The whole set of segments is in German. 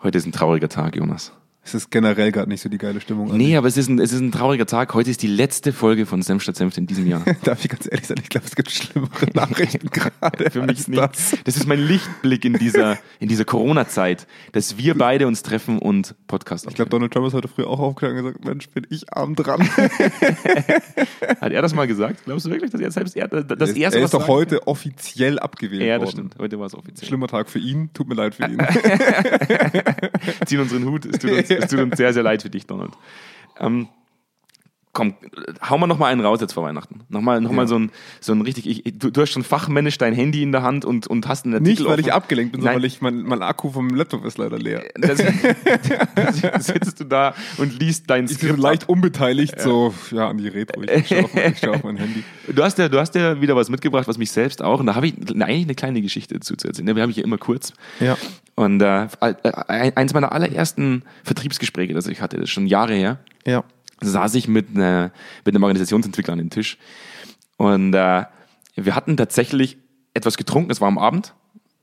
Heute ist ein trauriger Tag, Jonas. Es ist generell gerade nicht so die geile Stimmung. Nee, aber es ist, ein, es ist ein trauriger Tag. Heute ist die letzte Folge von Senf statt Senf in diesem Jahr. Darf ich ganz ehrlich sein, ich glaube, es gibt schlimmere Nachrichten gerade. Für mich nicht. das. Das ist mein Lichtblick in dieser, in dieser Corona-Zeit, dass wir beide uns treffen und Podcast Ich glaube, Donald Trump ist heute früh auch aufgegangen und gesagt, Mensch, bin ich arm dran. Hat er das mal gesagt? Glaubst du wirklich, dass er selbst er, dass er, er sowas ist doch heute offiziell abgewählt Ja, worden. das stimmt. Heute war es offiziell. Schlimmer Tag für ihn, tut mir leid für ihn. ziehen unseren Hut. Es tut uns, es tut uns sehr, sehr leid für dich, Donald. Ähm, komm, hau mal noch mal einen raus jetzt vor Weihnachten. Nochmal noch mal Ja. so ein, so ein richtig, ich, du, du hast schon fachmännisch dein Handy in der Hand und, und hast einen Nicht, Artikel weil ich abgelenkt bin, Nein. sondern weil ich, mein, mein Akku vom Laptop ist leider leer. Das, das sitzt du da und liest dein Ich bin Skript leicht ab. unbeteiligt, so, ja, an die Retro. Ich schaue auf, ich schau auf mein Handy. Du hast, ja, du hast ja wieder was mitgebracht, was mich selbst auch, und da habe ich eigentlich eine kleine Geschichte dazu zu erzählen. Wir haben ich ja immer kurz. Ja. Und äh, äh, eins meiner allerersten Vertriebsgespräche, das ich hatte, das ist schon Jahre her, Ja. Saß ich mit, einer, mit einem Organisationsentwickler an den Tisch. Und äh, wir hatten tatsächlich etwas getrunken, es war am Abend.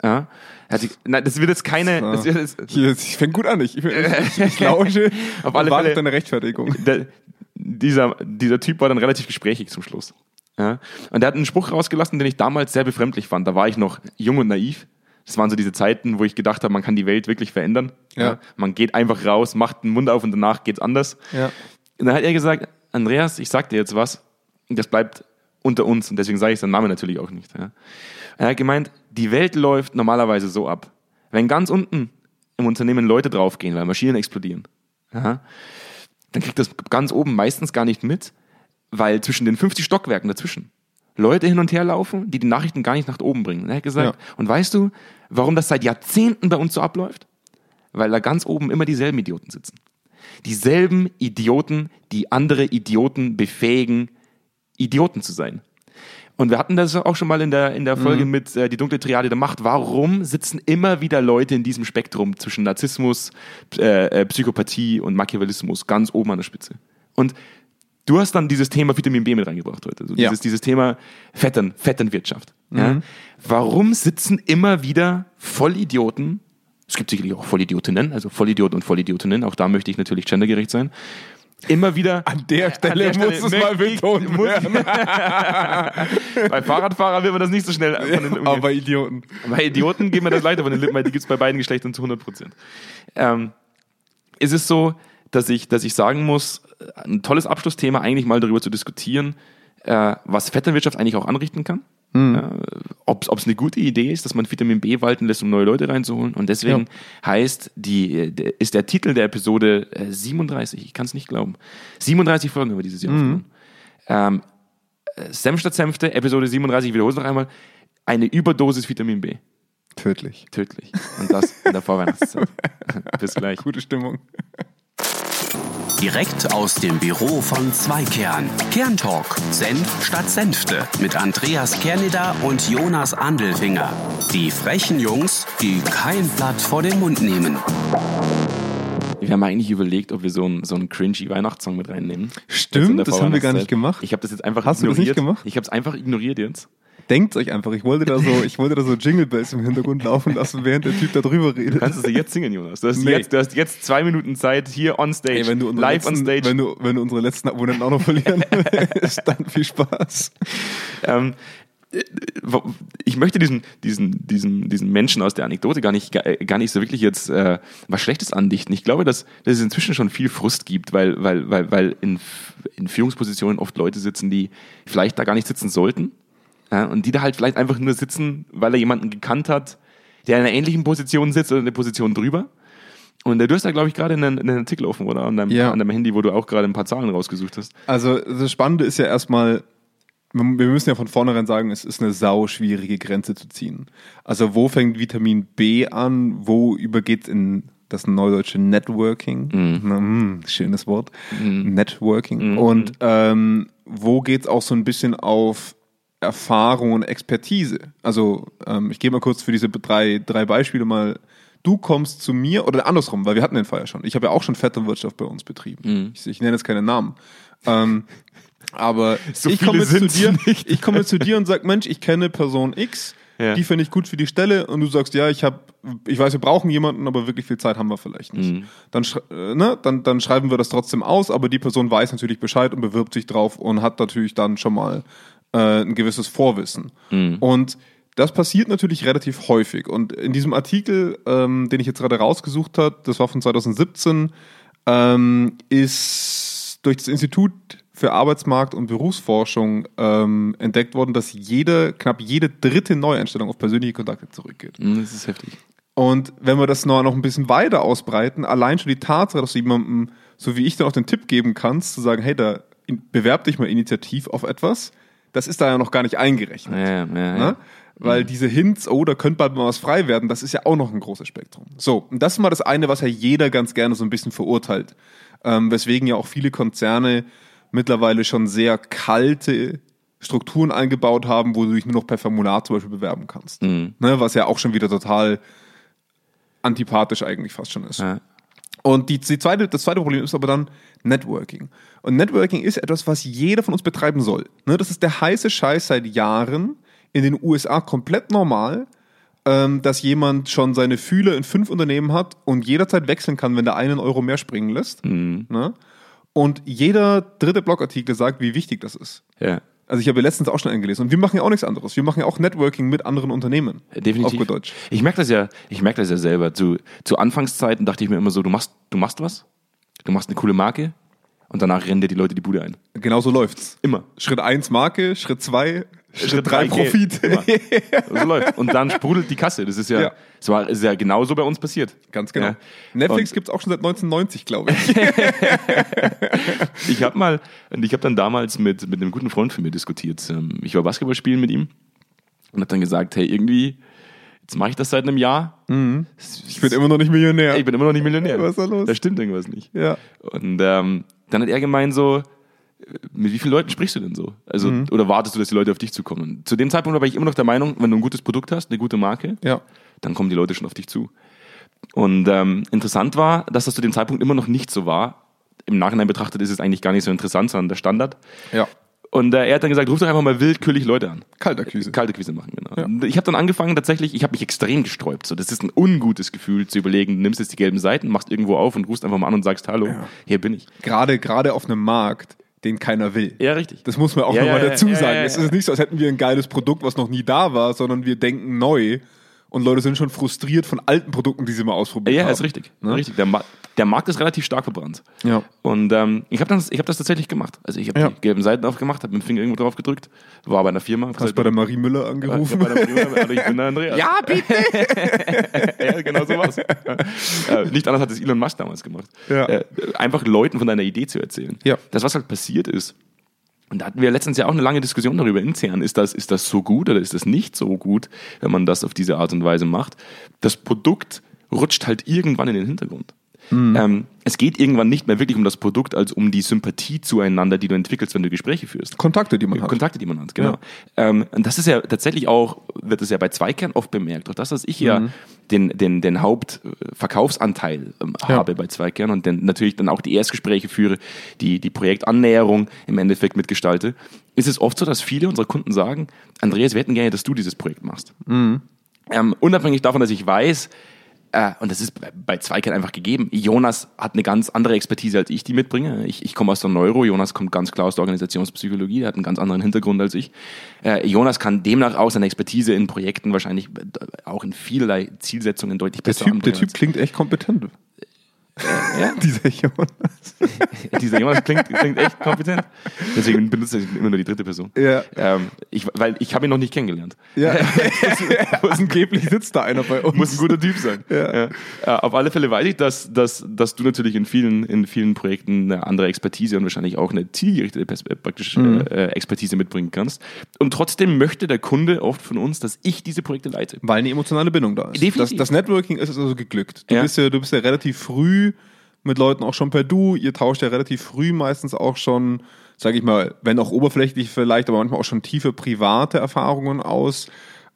Ja. Sich- Nein, das wird jetzt keine. So. Das wird jetzt, Hier, ich fängt gut an. Ich, ich, ich, ich lausche Auf alle Fälle- deine Rechtfertigung. der, dieser, dieser Typ war dann relativ gesprächig zum Schluss. Ja? Und er hat einen Spruch rausgelassen, den ich damals sehr befremdlich fand. Da war ich noch jung und naiv. Das waren so diese Zeiten, wo ich gedacht habe, man kann die Welt wirklich verändern. Ja. Man geht einfach raus, macht den Mund auf und danach geht's anders. Ja. Und dann hat er gesagt, Andreas, ich sag dir jetzt was, das bleibt unter uns und deswegen sage ich seinen Namen natürlich auch nicht. Ja. Er hat gemeint, die Welt läuft normalerweise so ab. Wenn ganz unten im Unternehmen Leute draufgehen, weil Maschinen explodieren, ja, dann kriegt das ganz oben meistens gar nicht mit, weil zwischen den 50 Stockwerken dazwischen Leute hin und her laufen, die die Nachrichten gar nicht nach oben bringen. Er hat gesagt, Ja. und weißt du, warum das seit Jahrzehnten bei uns so abläuft? Weil da ganz oben immer dieselben Idioten sitzen. Dieselben Idioten, die andere Idioten befähigen, Idioten zu sein. Und wir hatten das auch schon mal in der, in der Folge mit äh, Die dunkle Triade der Macht. Warum sitzen immer wieder Leute in diesem Spektrum zwischen Narzissmus, äh, äh, Psychopathie und Machiavellismus ganz oben an der Spitze? Und du hast dann dieses Thema Vitamin B mit reingebracht heute. Also Ja. dieses, dieses Thema Fettern, Vetternwirtschaft. Ja? Warum sitzen immer wieder Vollidioten, es gibt sicherlich auch Vollidiotinnen, also Vollidiot und Vollidiotinnen, auch da möchte ich natürlich gendergerecht sein, immer wieder An der Stelle, der muss es Stelle mal betont muss- werden. Bei Fahrradfahrern will man das nicht so schnell von den Aber Idioten. bei Idioten geht mir das leichter von den Lippen, weil die gibt es bei beiden Geschlechtern zu 100 Prozent. Ähm, ist es so, dass ich, dass ich sagen muss, ein tolles Abschlussthema eigentlich mal darüber zu diskutieren, äh, was Vetternwirtschaft eigentlich auch anrichten kann. Äh, Ob es eine gute Idee ist, dass man Vitamin B walten lässt, um neue Leute reinzuholen. Und deswegen heißt die, äh, der- ist der Titel der Episode äh, 37, ich kann es nicht glauben. 37 Folgen haben wir dieses Jahr aufgenommen. Ähm, äh, Senf statt Senfte, Episode 37, ich wiederhole es noch einmal, eine Überdosis Vitamin B. Tödlich. Tödlich. Und das in der Vorweihnachtszeit. Bis gleich. Gute Stimmung. Direkt aus dem Büro von Zweikern. Kerntalk. Senf statt Senfte. Mit Andreas Kerneder und Jonas Andelfinger. Die frechen Jungs, die kein Blatt vor den Mund nehmen. Wir haben eigentlich überlegt, ob wir so einen so einen cringy Weihnachtssong mit reinnehmen. Stimmt, das haben wir gar nicht gemacht. Ich habe das jetzt einfach Hast du das ignoriert. nicht gemacht? Ich habe es einfach ignoriert jetzt. Denkt euch einfach, ich wollte da so, ich wollte da so Jingle Bells im Hintergrund laufen lassen, während der Typ da drüber redet. Du kannst es jetzt singen, Jonas. Du hast, Nee. jetzt, du hast jetzt zwei Minuten Zeit hier on stage, Ey, wenn du live letzten, on stage. Wenn du, wenn du unsere letzten Abonnenten auch noch verlieren willst, dann viel Spaß. ähm, äh, ich möchte diesen, diesen, diesen, diesen Menschen aus der Anekdote gar nicht, gar, gar nicht so wirklich jetzt äh, was Schlechtes andichten. Ich glaube, dass, dass es inzwischen schon viel Frust gibt, weil, weil, weil, weil in, in Führungspositionen oft Leute sitzen, die vielleicht da gar nicht sitzen sollten. Ja, und die da halt vielleicht einfach nur sitzen, weil er jemanden gekannt hat, der in einer ähnlichen Position sitzt oder eine Position drüber. Und du hast da, glaube ich, gerade einen, einen Artikel offen, oder? An deinem, Ja. an deinem Handy, wo du auch gerade ein paar Zahlen rausgesucht hast. Also das Spannende ist ja erstmal, wir müssen ja von vornherein sagen, es ist eine sau schwierige Grenze zu ziehen. Also wo fängt Vitamin B an, wo übergeht in das neudeutsche Networking? Na, hm, schönes Wort. Networking. Und ähm, wo geht's auch so ein bisschen auf Erfahrung und Expertise? Also ähm, ich gehe mal kurz für diese drei, drei Beispiele mal. Du kommst zu mir oder andersrum, weil wir hatten den Fall ja schon. Ich habe ja auch schon Vetternwirtschaft bei uns betrieben. Ich, ich nenne jetzt keine Namen. Ähm, aber So ich komme zu dir, ich komme zu dir und sag, Mensch, ich kenne Person X, Ja. die finde ich gut für die Stelle und du sagst, ja, ich habe, ich weiß, wir brauchen jemanden, aber wirklich viel Zeit haben wir vielleicht nicht. Mhm. Dann, äh, ne, dann, dann schreiben wir das trotzdem aus, aber die Person weiß natürlich Bescheid und bewirbt sich drauf und hat natürlich dann schon mal äh, ein gewisses Vorwissen. Mhm. Und das passiert natürlich relativ häufig. Und in diesem Artikel, ähm, den ich jetzt gerade rausgesucht habe, das war von 2017, ähm, ist durch das Institut für Arbeitsmarkt und Berufsforschung ähm, entdeckt worden, dass jede, knapp jede dritte Neueinstellung auf persönliche Kontakte zurückgeht. Hm, Das ist heftig. Und wenn wir das noch, noch ein bisschen weiter ausbreiten, allein schon die Tatsache, dass du jemandem, so wie ich dann auch den Tipp geben kannst, zu sagen, hey, da bewerb dich mal initiativ auf etwas, das ist da ja noch gar nicht eingerechnet. Ja, ja, ja. Ne? Weil diese Hints, oh, da könnte bald mal was frei werden, das ist ja auch noch ein großes Spektrum. So, und das ist mal das eine, was ja jeder ganz gerne so ein bisschen verurteilt. Ähm, weswegen ja auch viele Konzerne mittlerweile schon sehr kalte Strukturen eingebaut haben, wo du dich nur noch per Formular zum Beispiel bewerben kannst. Mhm. Ne? Was ja auch schon wieder total antipathisch eigentlich fast schon ist. Ja. Und die, die zweite, das zweite Problem ist aber dann Networking. Und Networking ist etwas, was jeder von uns betreiben soll. Ne, das ist der heiße Scheiß seit Jahren in den USA komplett normal, ähm, dass jemand schon seine Fühler in fünf Unternehmen hat und jederzeit wechseln kann, wenn der einen Euro mehr springen lässt. Ne? Und jeder dritte Blogartikel sagt, wie wichtig das ist. ja. Also ich habe ja letztens auch schon eingelesen. Und wir machen ja auch nichts anderes. Wir machen ja auch Networking mit anderen Unternehmen. Definitiv. Auf gut Deutsch. Ich merke das ja, ich merke das ja selber. Zu, zu Anfangszeiten dachte ich mir immer so, du machst, du machst was, du machst eine coole Marke und danach rennen dir die Leute die Bude ein. Genau so läuft's. Immer. Schritt eins Marke, Schritt zwei Schritt, Schritt drei drei Profit. Immer. So läuft. Und dann sprudelt die Kasse. Das ist ja, Ja. Das war, ist ja genauso bei uns passiert. Ganz genau. Ja. Netflix Und- gibt's auch schon seit 1990, glaube ich. Ich habe mal, und ich habe dann damals mit, mit einem guten Freund von mir diskutiert. Ähm, Ich war Basketball spielen mit ihm und habe dann gesagt, hey, irgendwie, jetzt mache ich das seit einem Jahr. Ich bin immer noch nicht Millionär. Ich bin immer noch nicht Millionär. Was ist da los? Da stimmt irgendwas nicht. ja. Und ähm, dann hat er gemeint so, mit wie vielen Leuten sprichst du denn so? Also, Mhm. oder wartest du, dass die Leute auf dich zukommen? Und zu dem Zeitpunkt war ich immer noch der Meinung, wenn du ein gutes Produkt hast, eine gute Marke, Ja. dann kommen die Leute schon auf dich zu. Und ähm, interessant war, dass das zu dem Zeitpunkt immer noch nicht so war. Im Nachhinein betrachtet ist es eigentlich gar nicht so interessant, sondern der Standard. Ja. Und äh, er hat dann gesagt, ruf doch einfach mal willkürlich Leute an. Kaltakquise. Kalte Quise machen, genau. Ja. Ich habe dann angefangen, tatsächlich, ich habe mich extrem gesträubt. So, das ist ein ungutes Gefühl, zu überlegen, du nimmst jetzt die gelben Seiten, machst irgendwo auf und rufst einfach mal an und sagst, hallo, hier bin ich. Gerade, gerade auf einem Markt, den keiner will. Ja, richtig. Das muss man auch Ja, nochmal ja, ja, dazu ja, sagen. ja, ja. Es ist nicht so, als hätten wir ein geiles Produkt, was noch nie da war, sondern wir denken neu. Und Leute sind schon frustriert von alten Produkten, die sie mal ausprobiert Ja, haben. ist richtig. Ne? richtig. Der, Ma der Markt ist relativ stark verbrannt. Ja. Und ähm, ich habe das, ich hab das tatsächlich gemacht. Also ich habe Ja. die gelben Seiten aufgemacht, habe mit dem Finger irgendwo drauf gedrückt, war bei einer Firma. Hast gesagt, bei der Marie Müller angerufen? der Firma, also ich bin der Andreas. ja, bitte! ja, genau so war's. äh, nicht anders hat es Elon Musk damals gemacht. Ja. Äh, einfach Leuten von deiner Idee zu erzählen. Ja. Das, was halt passiert ist, und da hatten wir letztens ja auch eine lange Diskussion darüber intern, ist das, ist das so gut oder ist das nicht so gut, wenn man das auf diese Art und Weise macht. Das Produkt rutscht halt irgendwann in den Hintergrund. Mhm. Ähm, es geht irgendwann nicht mehr wirklich um das Produkt, als um die Sympathie zueinander, die du entwickelst, wenn du Gespräche führst. Kontakte, die man hat. Kontakte, die man hat, genau. Ähm, und das ist ja tatsächlich auch, wird das ja bei Zweikern oft bemerkt. Auch das, dass ich Mhm. ja den, den, den Hauptverkaufsanteil ähm, Ja. habe bei Zweikern und dann natürlich dann auch die Erstgespräche führe, die, die Projektannäherung im Endeffekt mitgestalte, ist es oft so, dass viele unserer Kunden sagen, Andreas, wir hätten gerne, dass du dieses Projekt machst. Mhm. Ähm, unabhängig davon, dass ich weiß, äh, und das ist bei- Zweikern einfach gegeben. Jonas hat eine ganz andere Expertise, als ich die mitbringe. Ich, ich komme aus der Neuro, Jonas kommt ganz klar aus der Organisationspsychologie, der hat einen ganz anderen Hintergrund als ich. Äh, Jonas kann demnach auch seine Expertise in Projekten wahrscheinlich äh, auch in vielerlei Zielsetzungen deutlich Der besser typ, der typ klingt echt kompetent. Ja? Dieser Jonas. Dieser Jonas klingt, klingt echt kompetent. Deswegen benutze ich immer nur die dritte Person. Ja. Ähm, ich, weil ich habe ihn noch nicht kennengelernt. Ja. Angeblich sitzt da einer bei uns. Muss ein guter Typ sein. Ja. Ja. Äh, auf alle Fälle weiß ich, dass, dass, dass du natürlich in vielen, in vielen Projekten eine andere Expertise und wahrscheinlich auch eine zielgerichtete äh, praktisch, Mhm. äh, Expertise mitbringen kannst. Und trotzdem möchte der Kunde oft von uns, dass ich diese Projekte leite. Weil eine emotionale Bindung da ist. Definitiv. Das, das Networking ist also geglückt. Du, Ja. bist ja, du bist ja relativ früh mit Leuten auch schon per Du. Ihr tauscht ja relativ früh meistens auch schon, sage ich mal, wenn auch oberflächlich vielleicht, aber manchmal auch schon tiefe private Erfahrungen aus.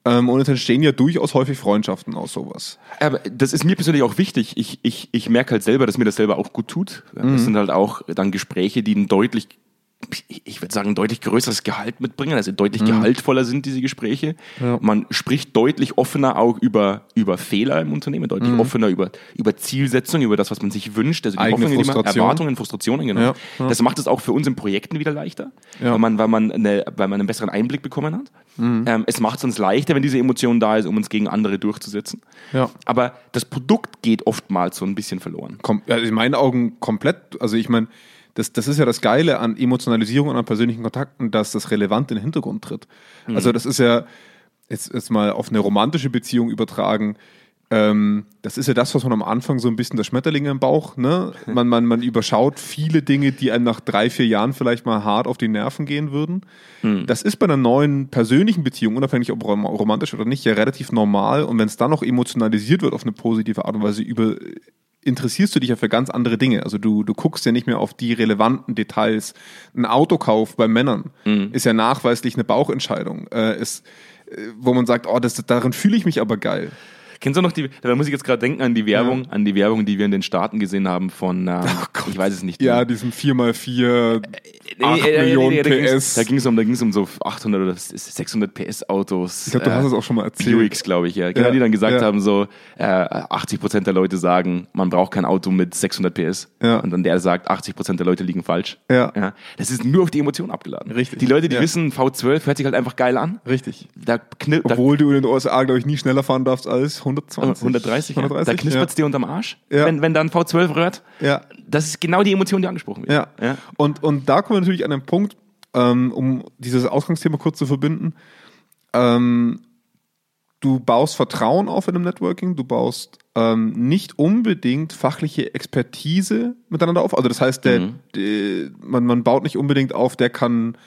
Ähm, und es entstehen ja durchaus häufig Freundschaften aus sowas. Aber das ist mir persönlich auch wichtig. Ich, ich, ich merke halt selber, dass mir das selber auch gut tut. Mhm. Das sind halt auch dann Gespräche, die einen deutlich ich würde sagen, ein deutlich größeres Gehalt mitbringen, also deutlich Mhm. gehaltvoller sind diese Gespräche. Man spricht deutlich offener auch über, über Fehler im Unternehmen, deutlich offener über, über Zielsetzung, über das, was man sich wünscht, also die Mhm. Eigene Hoffnungen, die man, Frustration. Erwartungen, Frustrationen, genau. Ja, ja. Das macht es auch für uns in Projekten wieder leichter, Ja. weil, man, weil, man eine, weil man einen besseren Einblick bekommen hat. Mhm. Ähm, es macht es uns leichter, wenn diese Emotion da ist, um uns gegen andere durchzusetzen. Ja. Aber das Produkt geht oftmals so ein bisschen verloren. Kom also in meinen Augen komplett, also ich meine, das, das ist ja das Geile an Emotionalisierung und an persönlichen Kontakten, dass das relevant in den Hintergrund tritt. Also das ist ja, jetzt, jetzt mal auf eine romantische Beziehung übertragen, ähm, das ist ja das, was man am Anfang so ein bisschen der Schmetterling im Bauch, ne? Man, man, man überschaut viele Dinge, die einem nach drei, vier Jahren vielleicht mal hart auf die Nerven gehen würden. Das ist bei einer neuen persönlichen Beziehung, unabhängig ob rom romantisch oder nicht, ja relativ normal. Und wenn es dann noch emotionalisiert wird auf eine positive Art und Weise, über, interessierst du dich ja für ganz andere Dinge. Also du, du guckst ja nicht mehr auf die relevanten Details. Ein Autokauf bei Männern ist ja nachweislich eine Bauchentscheidung. Äh, ist, äh, wo man sagt, oh, das, darin fühle ich mich aber geil. Kennst du noch die, da muss ich jetzt gerade denken an die Werbung, an die Werbung, die wir in den Staaten gesehen haben von, ähm, ich weiß es nicht. Ja, diesem 4x4 Nee, 8 äh, nee, Millionen nee, da PS. Da ging es um, da um so 800 oder 600 PS Autos. Ich glaube, du hast es auch schon mal erzählt. Buicks, glaube ich, ja. Genau, Ja, die dann gesagt ja. haben, so äh, 80 Prozent der Leute sagen, man braucht kein Auto mit 600 PS. Ja. Und dann der sagt, 80 Prozent der Leute liegen falsch. Ja. Das ist nur auf die Emotion abgeladen. Richtig. Die Leute, die Ja. wissen, V12 hört sich halt einfach geil an. Richtig. Da, kni da Obwohl du in den USA, glaube ich, nie schneller fahren darfst als 120. 130, ja. 130 da knispert es dir unterm Arsch, Ja. wenn, wenn dann V12 rührt. Ja. Das ist genau die Emotion, die angesprochen wird. Ja. ja. Und, und da kommen wir natürlich an den Punkt, ähm, um dieses Ausgangsthema kurz zu verbinden. Ähm, du baust Vertrauen auf in einem Networking, du baust ähm, nicht unbedingt fachliche Expertise miteinander auf. Also das heißt, der, der, man, man baut nicht unbedingt auf, der kann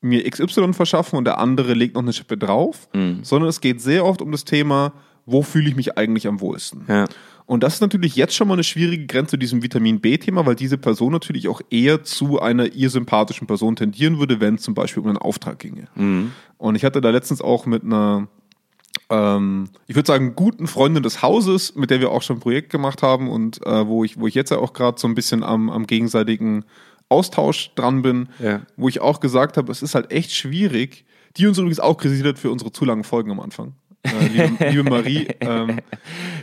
mir XY verschaffen und der andere legt noch eine Schippe drauf, sondern es geht sehr oft um das Thema, wo fühle ich mich eigentlich am wohlsten. Ja. Und das ist natürlich jetzt schon mal eine schwierige Grenze zu diesem Vitamin B-Thema, weil diese Person natürlich auch eher zu einer ihr sympathischen Person tendieren würde, wenn es zum Beispiel um einen Auftrag ginge. Und ich hatte da letztens auch mit einer, ähm, ich würde sagen, guten Freundin des Hauses, mit der wir auch schon ein Projekt gemacht haben und äh, wo, ich, wo ich jetzt ja auch gerade so ein bisschen am, am gegenseitigen Austausch dran bin, Ja. wo ich auch gesagt habe, es ist halt echt schwierig, die uns übrigens auch kritisiert hat für unsere zu langen Folgen am Anfang. Äh, liebe, liebe Marie, ähm,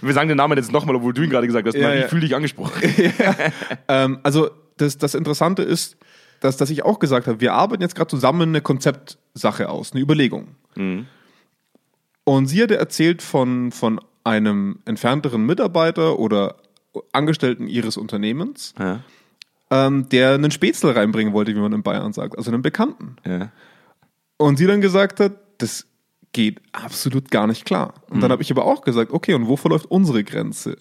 Wir sagen den Namen jetzt nochmal, obwohl du ihn gerade gesagt hast. Ja, Marie, ja. fühl dich angesprochen. Ähm, also das, das Interessante ist, dass, dass ich auch gesagt habe, wir arbeiten jetzt gerade zusammen eine Konzeptsache aus, eine Überlegung. Und sie hatte erzählt von, von einem entfernteren Mitarbeiter oder Angestellten ihres Unternehmens, Ja. ähm, der einen Spätzle reinbringen wollte, wie man in Bayern sagt, also einen Bekannten. Ja. Und sie dann gesagt hat, das geht absolut gar nicht klar. Und dann habe ich aber auch gesagt, okay, und wo verläuft unsere Grenze?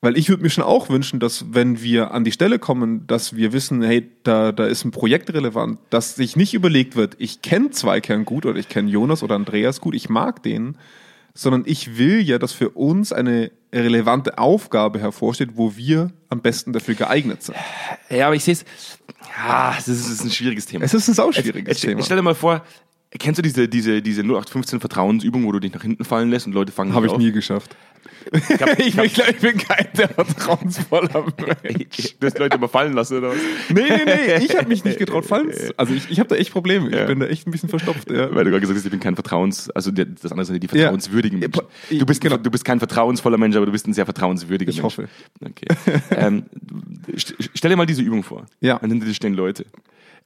Weil ich würde mir schon auch wünschen, dass wenn wir an die Stelle kommen, dass wir wissen, hey, da, da ist ein Projekt relevant, dass sich nicht überlegt wird, ich kenne Zweikern gut oder ich kenne Jonas oder Andreas gut, ich mag den, sondern ich will ja, dass für uns eine relevante Aufgabe hervorsteht, wo wir am besten dafür geeignet sind. ja, aber ich sehe es. Ja, das ist, das ist ein schwieriges Thema. Es ist ein sauschwieriges Thema. jetzt stell dir mal vor, kennst du diese, diese, diese 0815 Vertrauensübung, wo du dich nach hinten fallen lässt und Leute fangen Habe ich auf? nie geschafft. Ich, hab, Ich bin, ich bin kein vertrauensvoller Mensch. du hast Leute immer fallen lassen, oder was? Nee, nee, nee, ich habe mich nicht getraut, fallen. Also ich, ich habe da echt Probleme. Ich Ja. bin da echt ein bisschen verstopft. Ja. Weil du gerade gesagt hast, ich bin kein Vertrauens, also das andere sind die vertrauenswürdigen Ja. Menschen. Du bist, genau. du bist kein vertrauensvoller Mensch, aber du bist ein sehr vertrauenswürdiger Ich Mensch. hoffe. Okay. ähm, st stell dir mal diese Übung vor. Ja. Und hinter dir stehen Leute.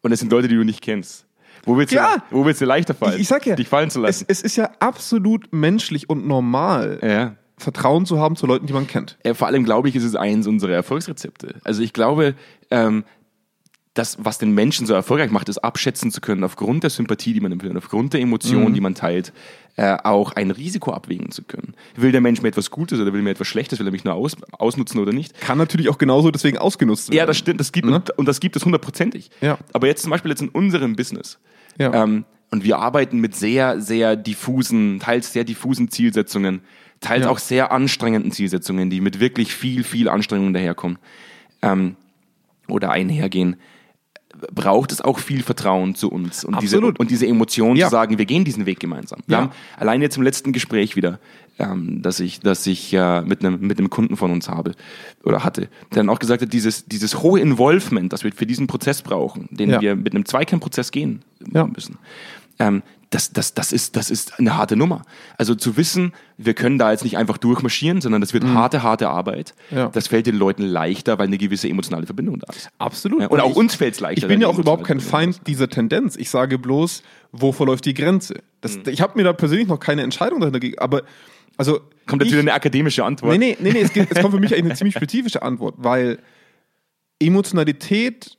Und es sind Leute, die du nicht kennst. Wo willst du, Ja. wo willst du leichter fallen? Ich, ich sag ja, dich fallen zu es, lassen. es ist ja absolut menschlich und normal, ja. Vertrauen zu haben zu Leuten, die man kennt. Vor allem glaube ich, ist es eins unserer Erfolgsrezepte. Also ich glaube, ähm, das, was den Menschen so erfolgreich macht, ist abschätzen zu können, aufgrund der Sympathie, die man empfindet, aufgrund der Emotionen, die man teilt, äh, auch ein Risiko abwägen zu können. Will der Mensch mir etwas Gutes oder will er mir etwas Schlechtes, will er mich nur aus, ausnutzen oder nicht? Kann natürlich auch genauso deswegen ausgenutzt werden. Ja, das stimmt, das gibt, und, und das gibt es hundertprozentig. Ja. Aber jetzt zum Beispiel jetzt in unserem Business. Ja. Ähm, und wir arbeiten mit sehr, sehr diffusen, teils sehr diffusen Zielsetzungen, teils Ja. auch sehr anstrengenden Zielsetzungen, die mit wirklich viel, viel Anstrengung daherkommen ähm, oder einhergehen. Braucht es auch viel Vertrauen zu uns und diese, und diese Emotion Ja. zu sagen, wir gehen diesen Weg gemeinsam. Wir Ja. haben allein jetzt im letzten Gespräch wieder, ähm, dass ich, dass ich äh, mit einem mit einem Kunden von uns habe oder hatte, der dann auch gesagt hat, dieses, dieses hohe Involvement, das wir für diesen Prozess brauchen, den Ja. wir mit einem Zweikernprozess gehen müssen. Ähm, das, das, das, ist, das ist eine harte Nummer. Also zu wissen, wir können da jetzt nicht einfach durchmarschieren, sondern das wird harte, harte Arbeit. Mhm. Ja. Das fällt den Leuten leichter, weil eine gewisse emotionale Verbindung da ist. Absolut. Ja, Und auch uns fällt es leichter. Ich bin ja auch überhaupt kein Feind dieser Tendenz. Ich sage bloß, wo verläuft die Grenze? Das, Ich habe mir da persönlich noch keine Entscheidung dahinter gegeben. Aber also Kommt jetzt ich, wieder eine akademische Antwort. Nee, nee, nee, nee es, geht, es kommt für mich eigentlich eine ziemlich spezifische Antwort, weil Emotionalität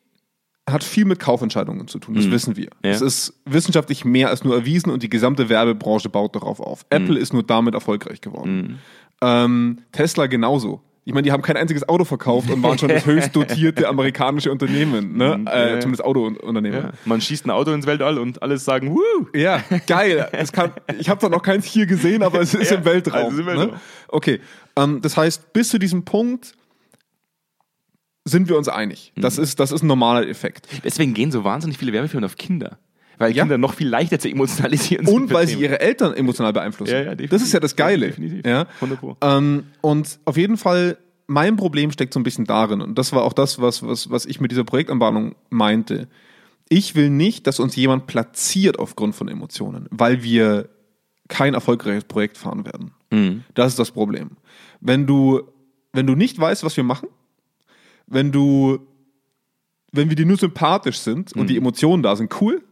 hat viel mit Kaufentscheidungen zu tun, das wissen wir. Mhm. Ja. Es ist wissenschaftlich mehr als nur erwiesen und die gesamte Werbebranche baut darauf auf. Mhm. Apple ist nur damit erfolgreich geworden. Ähm, Tesla genauso. Ich meine, die haben kein einziges Auto verkauft und waren schon das höchst dotierte amerikanische Unternehmen, ne? ja, äh, ja. zumindest Autounternehmen. Ja, man schießt ein Auto ins Weltall und alle sagen, Woo! Ja, geil. Es kann, ich habe zwar noch keins hier gesehen, aber es ist Ja, im Weltraum. also im Weltraum. Ne? Okay, ähm, das heißt, bis zu diesem Punkt sind wir uns einig. Das, Mhm. ist, das ist ein normaler Effekt. Deswegen gehen so wahnsinnig viele Werbefilme auf Kinder. Weil Ja. Kinder noch viel leichter zu emotionalisieren sind. Und weil sie ihre Eltern emotional beeinflussen. Ja, ja, definitiv. das ist ja das Geile. Definitiv. Ja? 100 Pro. Ähm, und auf jeden Fall, mein Problem steckt so ein bisschen darin, und das war auch das, was, was, was ich mit dieser Projektanbahnung meinte. Ich will nicht, dass uns jemand platziert aufgrund von Emotionen, weil wir kein erfolgreiches Projekt fahren werden. Mhm. Das ist das Problem. Wenn du, wenn du nicht weißt, was wir machen, wenn du, wenn wir dir nur sympathisch sind und die Emotionen da sind, cool,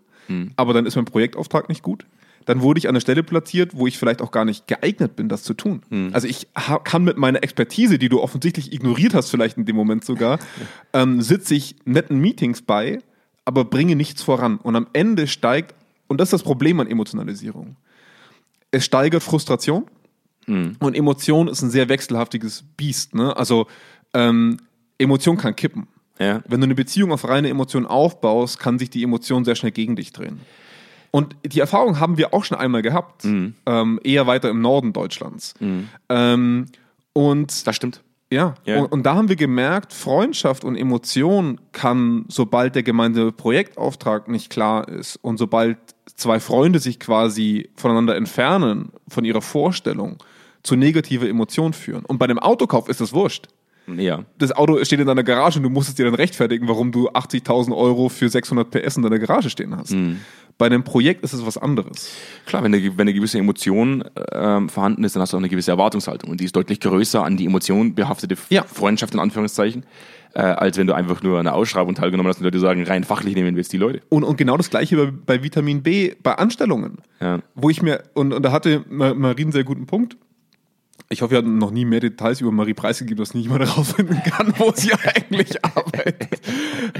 aber dann ist mein Projektauftrag nicht gut, dann wurde ich an der Stelle platziert, wo ich vielleicht auch gar nicht geeignet bin, das zu tun. Also ich kann mit meiner Expertise, die du offensichtlich ignoriert hast, vielleicht in dem Moment sogar, ähm, sitze ich netten Meetings bei, aber bringe nichts voran. Und am Ende steigt, und das ist das Problem an Emotionalisierung, es steigert Frustration und Emotion ist ein sehr wechselhaftiges Biest. Ne? Also ähm, Emotion kann kippen. Ja. Wenn du eine Beziehung auf reine Emotion aufbaust, kann sich die Emotion sehr schnell gegen dich drehen. Und die Erfahrung haben wir auch schon einmal gehabt, ähm, eher weiter im Norden Deutschlands. Ähm, und Das stimmt. ja, Ja. Und, und da haben wir gemerkt, Freundschaft und Emotion kann, sobald der gemeinsame Projektauftrag nicht klar ist und sobald zwei Freunde sich quasi voneinander entfernen, von ihrer Vorstellung, zu negativer Emotion führen. Und bei dem Autokauf ist das wurscht. Ja. Das Auto steht in deiner Garage und du musst es dir dann rechtfertigen, warum du 80.000 Euro für 600 PS in deiner Garage stehen hast. Mhm. Bei einem Projekt ist es was anderes. Klar, wenn eine, wenn eine gewisse Emotion ähm, vorhanden ist, dann hast du auch eine gewisse Erwartungshaltung. Und die ist deutlich größer an die Emotion behaftete Ja. Freundschaft in Anführungszeichen, äh, als wenn du einfach nur an einer Ausschreibung teilgenommen hast und Leute sagen, rein fachlich nehmen wir jetzt die Leute. Und, und genau das gleiche bei, bei Vitamin B, bei Anstellungen. Ja. Wo ich mir, und, und da hatte Ma- Marie einen sehr guten Punkt. Ich hoffe, wir hatten noch nie mehr Details über Marie preisgegeben, dass nicht jemand herausfinden kann, wo sie eigentlich arbeitet.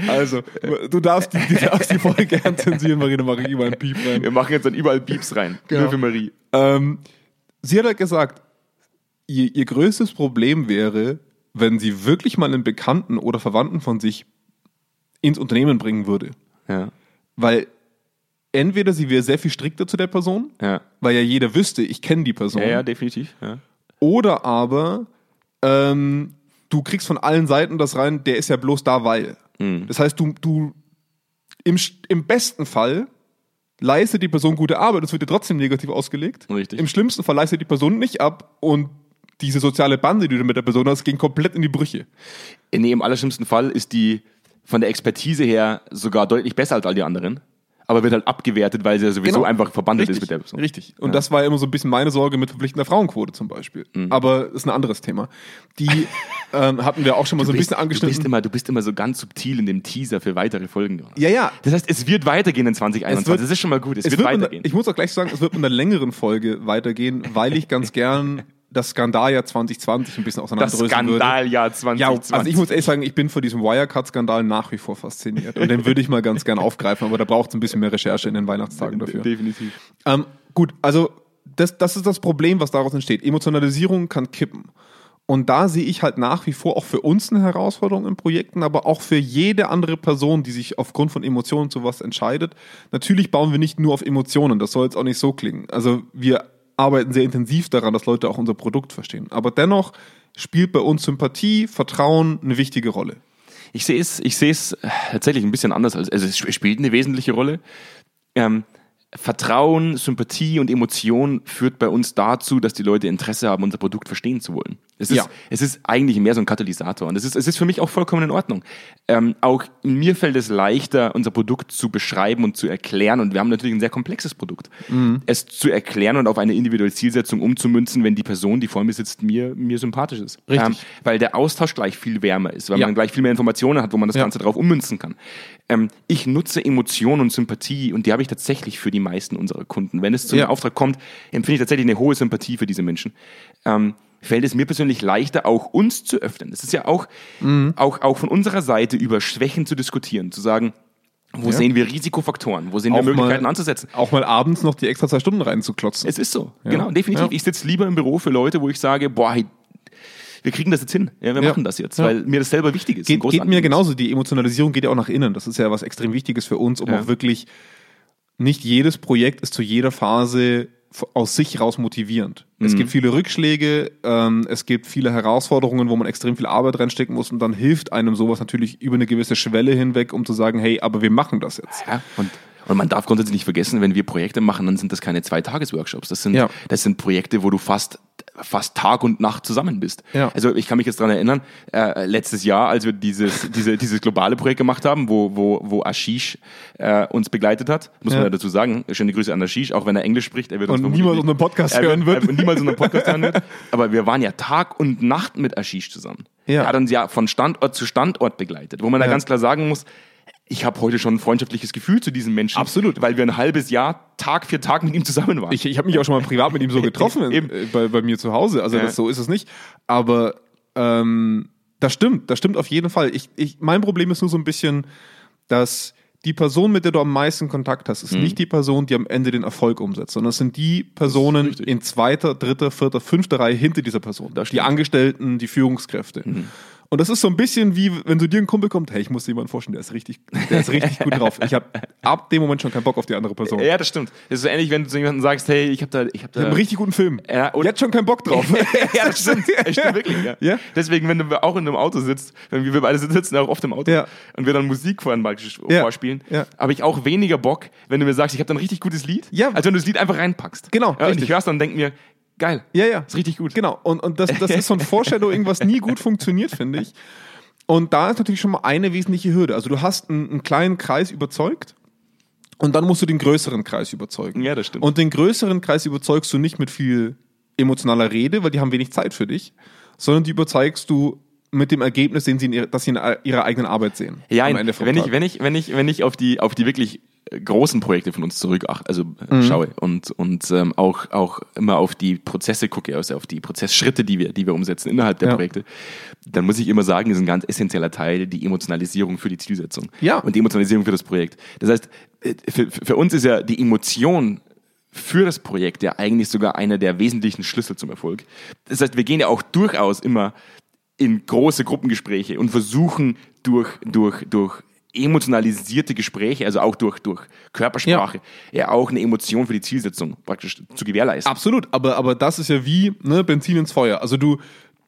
Also, du darfst die, du darfst die voll gern zensieren, Marie, da mache ich immer einen Piep rein. Wir machen jetzt dann überall Beeps rein. Genau. Nur für Marie. Ähm, sie hat halt gesagt, ihr, ihr größtes Problem wäre, wenn sie wirklich mal einen Bekannten oder Verwandten von sich ins Unternehmen bringen würde. Ja. Weil entweder sie wäre sehr viel strikter zu der Person, Ja. weil ja jeder wüsste, ich kenne die Person. Ja, ja, definitiv. Ja. Oder aber ähm, du kriegst von allen Seiten das rein, der ist ja bloß da, weil. Mhm. Das heißt, du, du im, im besten Fall leistet die Person gute Arbeit, das wird dir trotzdem negativ ausgelegt. Richtig. Im schlimmsten Fall leistet die Person nicht ab und diese soziale Bande, die du mit der Person hast, ging komplett in die Brüche. Nee, im allerschlimmsten Fall ist die von der Expertise her sogar deutlich besser als all die anderen, aber wird halt abgewertet, weil sie ja sowieso Genau. einfach verbandelt Richtig, ist mit der Person. Richtig. Und das war immer so ein bisschen meine Sorge mit verpflichtender Frauenquote zum Beispiel. Aber das ist ein anderes Thema. Die ähm, hatten wir auch schon mal so ein bisschen du, bist angeschnitten. immer, du bist immer so ganz subtil in dem Teaser für weitere Folgen. Ja, ja. Das heißt, es wird weitergehen in 2021. Es wird- das ist schon mal gut. Es, Es wird, wird mit einer- weitergehen. ich muss auch gleich sagen, es wird mit einer längeren Folge weitergehen, weil ich ganz gern das Skandaljahr 2020 ein bisschen das auseinanderdröseln würde. Skandaljahr Ja, 2020. also ich muss ehrlich sagen, ich bin vor diesem Wirecard-Skandal nach wie vor fasziniert. Und den würde ich mal ganz gern aufgreifen, aber da braucht es ein bisschen mehr Recherche in den Weihnachtstagen dafür. Definitiv. Ähm, gut, also das, das ist das Problem, was daraus entsteht. Emotionalisierung kann kippen. Und da sehe ich halt nach wie vor auch für uns eine Herausforderung in Projekten, aber auch für jede andere Person, die sich aufgrund von Emotionen zu was entscheidet. Natürlich bauen wir nicht nur auf Emotionen, das soll jetzt auch nicht so klingen. Also wir arbeiten sehr intensiv daran, dass Leute auch unser Produkt verstehen. Aber dennoch spielt bei uns Sympathie, Vertrauen eine wichtige Rolle. Ich sehe es, ich sehe es tatsächlich ein bisschen anders als, also es sp- spielt eine wesentliche Rolle. Ähm, Vertrauen, Sympathie und Emotion führt bei uns dazu, dass die Leute Interesse haben, unser Produkt verstehen zu wollen. Es ist, Ja. es ist eigentlich mehr so ein Katalysator und es ist, es ist für mich auch vollkommen in Ordnung. Ähm, auch mir fällt es leichter, unser Produkt zu beschreiben und zu erklären und wir haben natürlich ein sehr komplexes Produkt. Es zu erklären und auf eine individuelle Zielsetzung umzumünzen, wenn die Person, die vor mir sitzt, mir, mir sympathisch ist. Ähm, Richtig. weil der Austausch gleich viel wärmer ist, weil Ja. man gleich viel mehr Informationen hat, wo man das Ja. Ganze drauf ummünzen kann. Ähm, ich nutze Emotionen und Sympathie und die habe ich tatsächlich für die meisten unserer Kunden. Wenn es zu einem Ja. Auftrag kommt, empfinde ich tatsächlich eine hohe Sympathie für diese Menschen. Ähm, fällt es mir persönlich leichter, auch uns zu öffnen. Das ist ja auch, Mhm. auch, auch von unserer Seite über Schwächen zu diskutieren, zu sagen, wo Ja. sehen wir Risikofaktoren, wo sehen wir Auch Möglichkeiten mal- anzusetzen. Auch mal abends noch die extra zwei Stunden reinzuklotzen. Es ist so, Ja. genau, definitiv. Ich sitze lieber im Büro für Leute, wo ich sage, boah, wir kriegen das jetzt hin, ja, wir Ja. machen das jetzt, Ja. weil mir das selber wichtig ist. Geht, geht mir genauso. Die Emotionalisierung geht ja auch nach innen. Das ist ja was extrem Wichtiges für uns, um auch wirklich nicht jedes Projekt ist zu jeder Phase aus sich raus motivierend. Es Mhm. gibt viele Rückschläge, ähm, es gibt viele Herausforderungen, wo man extrem viel Arbeit reinstecken muss und dann hilft einem sowas natürlich über eine gewisse Schwelle hinweg, um zu sagen, hey, aber wir machen das jetzt. Ja, und, und man darf grundsätzlich nicht vergessen, wenn wir Projekte machen, dann sind das keine Zwei-Tages-Workshops. Das sind, Ja. das sind Projekte, wo du fast, fast Tag und Nacht zusammen bist. Ja. Also ich kann mich jetzt dran erinnern, äh, letztes Jahr, als wir dieses, diese, dieses globale Projekt gemacht haben, wo, wo, wo Ashish äh, uns begleitet hat, muss Ja. man ja dazu sagen, schöne Grüße an Ashish, auch wenn er Englisch spricht, er wird uns Und vermutlich niemals unseren Podcast er hören wird. Er niemals unseren Podcast hören wird. Aber wir waren ja Tag und Nacht mit Ashish zusammen. Ja. Er hat uns ja von Standort zu Standort begleitet, wo man da Ja. ganz klar sagen muss, ich habe heute schon ein freundschaftliches Gefühl zu diesem Menschen. Absolut. Weil wir ein halbes Jahr Tag für Tag mit ihm zusammen waren. Ich, ich habe mich auch schon mal privat mit ihm so getroffen Eben. äh, bei, bei mir zu Hause. Also Ja. das, so ist es nicht. Aber ähm, das stimmt, das stimmt auf jeden Fall. Ich, ich, mein Problem ist nur so ein bisschen, dass die Person, mit der du am meisten Kontakt hast, ist Mhm. nicht die Person, die am Ende den Erfolg umsetzt, sondern es sind die Personen in zweiter, dritter, vierter, fünfter Reihe hinter dieser Person. Das Die. Mhm. Angestellten, die Führungskräfte. Und das ist so ein bisschen wie, wenn zu dir ein Kumpel kommt, hey, ich muss dir jemanden vorstellen, der ist richtig, der ist richtig gut drauf. Ich habe ab dem Moment schon keinen Bock auf die andere Person. ja, das stimmt. Das ist so ähnlich, wenn du zu jemandem sagst, hey, ich habe da, ich habe Ich da. habe einen richtig guten Film. Ja, und- Jetzt schon keinen Bock drauf. ja, das stimmt. Das stimmt wirklich. Ja. Ja. Deswegen, wenn du auch in einem Auto sitzt, wenn wir, beide sitzen auch oft im Auto Ja. und wir dann Musik vorhin mal ges- Ja. vorspielen, Ja. habe ich auch weniger Bock, wenn du mir sagst, ich habe da ein richtig gutes Lied, Ja. als wenn du das Lied einfach reinpackst. Genau, Ja, und richtig. ich hör's dann und denk mir, geil. Ja, ja. Ist richtig gut. Genau. Und, und das, das ist so ein Foreshadowing, was nie gut funktioniert, finde ich. Und da ist natürlich schon mal eine wesentliche Hürde. Also du hast einen, einen kleinen Kreis überzeugt und dann musst du den größeren Kreis überzeugen. Ja, das stimmt. Und den größeren Kreis überzeugst du nicht mit viel emotionaler Rede, weil die haben wenig Zeit für dich, sondern die überzeugst du mit dem Ergebnis, den sie in ihrer, dass sie in ihrer eigenen Arbeit sehen. Ja, wenn, ich, wenn, ich, wenn, ich, wenn ich auf die, auf die wirklich großen Projekte von uns zurück ach, also äh, Mhm. schaue und, und ähm, auch, auch immer auf die Prozesse gucke, also auf die Prozessschritte, die wir, die wir umsetzen innerhalb der Ja. Projekte, dann muss ich immer sagen, ist ein ganz essentieller Teil die Emotionalisierung für die Zielsetzung Ja. und die Emotionalisierung für das Projekt. Das heißt, äh, für, für uns ist ja die Emotion für das Projekt ja eigentlich sogar einer der wesentlichen Schlüssel zum Erfolg. Das heißt, wir gehen ja auch durchaus immer in große Gruppengespräche und versuchen durch, durch, durch emotionalisierte Gespräche, also auch durch, durch Körpersprache, ja. auch eine Emotion für die Zielsetzung praktisch zu gewährleisten. Absolut, aber, aber das ist ja wie ne, Benzin ins Feuer. Also du,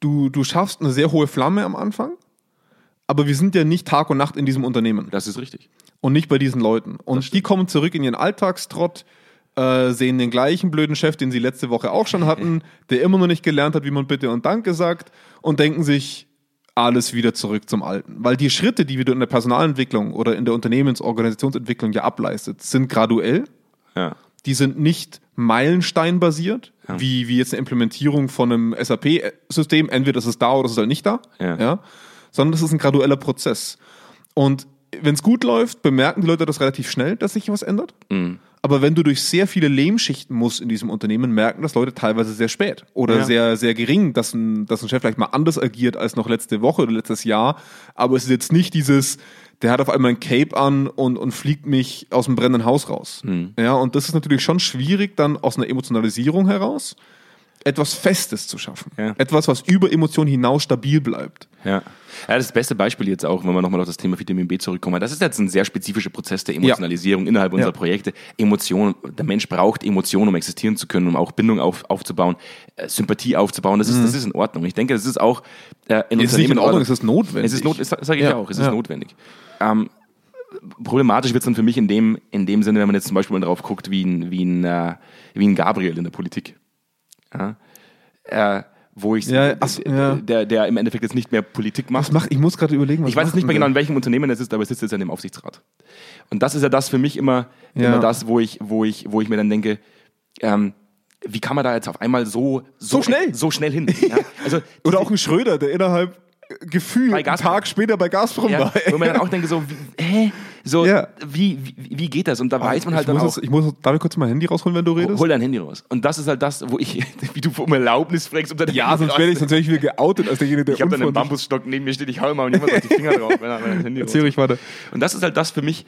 du, du schaffst eine sehr hohe Flamme am Anfang, aber wir sind ja nicht Tag und Nacht in diesem Unternehmen Das ist richtig. und nicht bei diesen Leuten. Und die kommen zurück in ihren Alltagstrott, äh, sehen den gleichen blöden Chef, den sie letzte Woche auch schon hatten, der immer noch nicht gelernt hat, wie man Bitte und Danke sagt und denken sich, alles wieder zurück zum Alten. Weil die Schritte, die du in der Personalentwicklung oder in der Unternehmensorganisationsentwicklung ja ableistet, sind graduell Ja. die sind nicht meilensteinbasiert, wie, wie jetzt eine Implementierung von einem SAP-System. Entweder ist es da oder ist es halt nicht da. Ja. Sondern das ist ein gradueller Prozess. Und wenn es gut läuft, bemerken die Leute das relativ schnell, dass sich was ändert. Mhm. Aber wenn du durch sehr viele Lehmschichten musst in diesem Unternehmen, merken das Leute teilweise sehr spät oder Ja. sehr, sehr gering, dass ein, dass ein Chef vielleicht mal anders agiert als noch letzte Woche oder letztes Jahr. Aber es ist jetzt nicht dieses, der hat auf einmal ein Cape an und, und fliegt mich aus dem brennenden Haus raus. Mhm. Ja, und das ist natürlich schon schwierig dann aus einer Emotionalisierung heraus etwas Festes zu schaffen. Ja. Etwas, was über Emotionen hinaus stabil bleibt. Ja. ja, das beste Beispiel jetzt auch, wenn wir nochmal auf das Thema Vitamin B zurückkommen. Das ist jetzt ein sehr spezifischer Prozess der Emotionalisierung innerhalb unserer Ja. Projekte. Emotionen, der Mensch braucht Emotionen, um existieren zu können, um auch Bindung auf, aufzubauen, äh, Sympathie aufzubauen. Das ist, das ist in Ordnung. Ich denke, das ist auch äh, in Mhm. Es ist nicht in Ordnung, es ist notwendig. Es ist not, sage ich Ja, ja auch, es ist ja. notwendig. Ähm, problematisch wird es dann für mich in dem, in dem Sinne, wenn man jetzt zum Beispiel mal drauf guckt, wie ein, wie ein, äh, wie ein Gabriel in der Politik. Ja? Äh, wo ich, Ja, so, ja. der, der im Endeffekt jetzt nicht mehr Politik macht. Macht, ich muss gerade überlegen, was Ich weiß jetzt nicht mehr genau, in welchem Unternehmen es ist, aber es sitzt jetzt in dem Aufsichtsrat. Und das ist ja das für mich immer, Ja. immer das, wo ich, wo ich, wo ich mir dann denke, ähm, wie kann man da jetzt auf einmal so, So schnell? so schnell hin? Also, Oder auch ein Schröder, der innerhalb gefühlt Bei einen. Tag später bei Gazprom war. wo man dann auch denke, so, wie, hä? So, Ja. wie, wie, wie geht das? Und da weiß man halt ich dann muss auch, jetzt, ich muss, darf ich kurz mein Handy rausholen, wenn du redest? hol dein Handy raus. Und das ist halt das, wo ich, wie du um Erlaubnis fragst, um dein ja, Handy sonst werde ich, sonst ich wieder geoutet als derjenige, der Ich habe dann einen Bambusstock neben mir steht, ich hau immer und jemand auf die Finger drauf, wenn er das Handy Erzähl ich weiter. Und das ist halt das für mich,